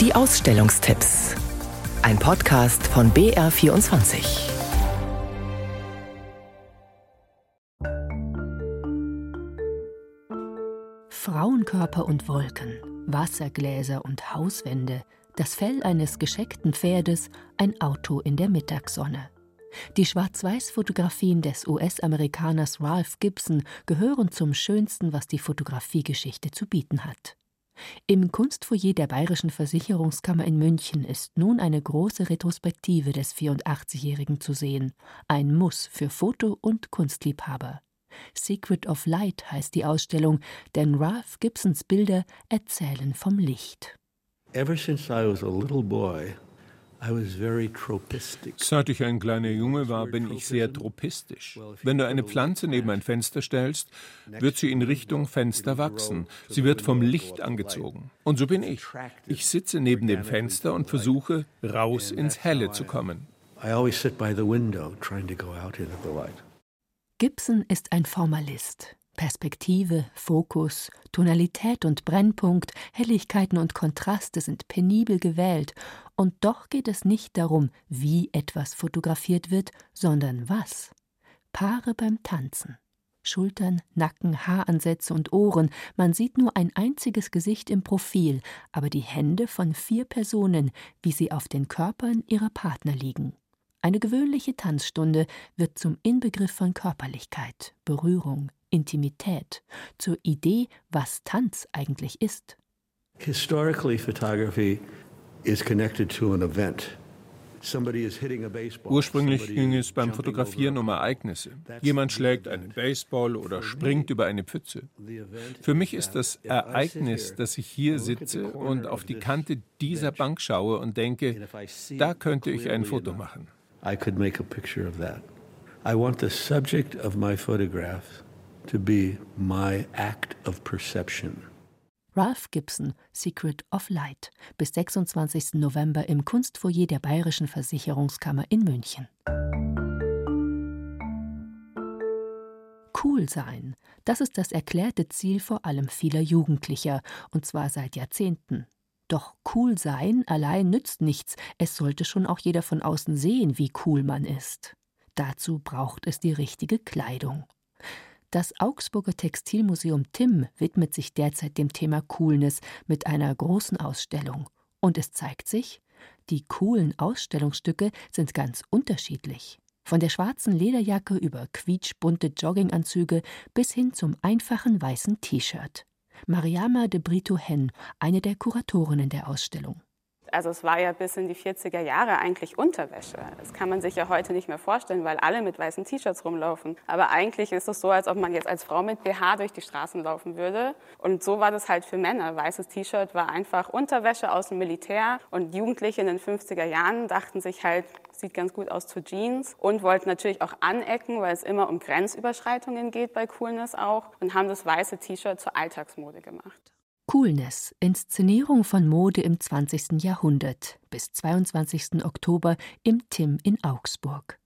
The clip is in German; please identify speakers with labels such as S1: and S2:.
S1: Die Ausstellungstipps. Ein Podcast von BR24.
S2: Frauenkörper und Wolken, Wassergläser und Hauswände, das Fell eines gescheckten Pferdes, ein Auto in der Mittagssonne. Die Schwarz-Weiß-Fotografien des US-Amerikaners Ralph Gibson gehören zum Schönsten, was die Fotografiegeschichte zu bieten hat. Im Kunstfoyer der Bayerischen Versicherungskammer in München ist nun eine große Retrospektive des 84-Jährigen zu sehen. Ein Muss für Foto- und Kunstliebhaber. Secret of Light heißt die Ausstellung, denn Ralph Gibsons Bilder erzählen vom Licht.
S3: Ever since I was a little boy,
S4: Seit ich ein kleiner Junge war, bin ich sehr tropistisch. Wenn du eine Pflanze neben ein Fenster stellst, wird sie in Richtung Fenster wachsen. Sie wird vom Licht angezogen. Und so bin ich. Ich sitze neben dem Fenster und versuche, raus ins Helle zu kommen.
S2: Gibson ist ein Formalist. Perspektive, Fokus, Tonalität und Brennpunkt, Helligkeiten und Kontraste sind penibel gewählt, und doch geht es nicht darum, wie etwas fotografiert wird, sondern was. Paare beim Tanzen. Schultern, Nacken, Haaransätze und Ohren, man sieht nur ein einziges Gesicht im Profil, aber die Hände von vier Personen, wie sie auf den Körpern ihrer Partner liegen. Eine gewöhnliche Tanzstunde wird zum Inbegriff von Körperlichkeit, Berührung, Intimität, zur Idee, was Tanz eigentlich ist.
S3: Historically, photography is connected to an event.
S4: Ursprünglich ging es beim Fotografieren um Ereignisse. Jemand schlägt einen Baseball oder springt über eine Pfütze. Für mich ist das Ereignis, dass ich hier sitze und auf die Kante dieser Bank schaue und denke, da könnte ich ein Foto machen.
S3: I want the subject of my photograph to be my act of perception.
S2: Ralph Gibson, Secret of Light, bis 26. November im Kunstfoyer der Bayerischen Versicherungskammer in München. Cool sein, das ist das erklärte Ziel vor allem vieler Jugendlicher, und zwar seit Jahrzehnten. Doch cool sein allein nützt nichts, es sollte schon auch jeder von außen sehen, wie cool man ist. Dazu braucht es die richtige Kleidung. Das Augsburger Textilmuseum Timm widmet sich derzeit dem Thema Coolness mit einer großen Ausstellung. Und es zeigt sich, die coolen Ausstellungsstücke sind ganz unterschiedlich. Von der schwarzen Lederjacke über quietschbunte Jogginganzüge bis hin zum einfachen weißen T-Shirt. Mariama de Brito Hen, eine der Kuratorinnen der Ausstellung.
S5: Also es war ja bis in die 40er Jahre eigentlich Unterwäsche. Das kann man sich ja heute nicht mehr vorstellen, weil alle mit weißen T-Shirts rumlaufen. Aber eigentlich ist es so, als ob man jetzt als Frau mit BH durch die Straßen laufen würde. Und so war das halt für Männer. Weißes T-Shirt war einfach Unterwäsche aus dem Militär. Und Jugendliche in den 50er Jahren dachten sich halt, sieht ganz gut aus zu Jeans und wollten natürlich auch anecken, weil es immer um Grenzüberschreitungen geht bei Coolness auch und haben das weiße T-Shirt zur Alltagsmode gemacht.
S2: Coolness, Inszenierung von Mode im 20. Jahrhundert bis 22. Oktober im Tim in Augsburg.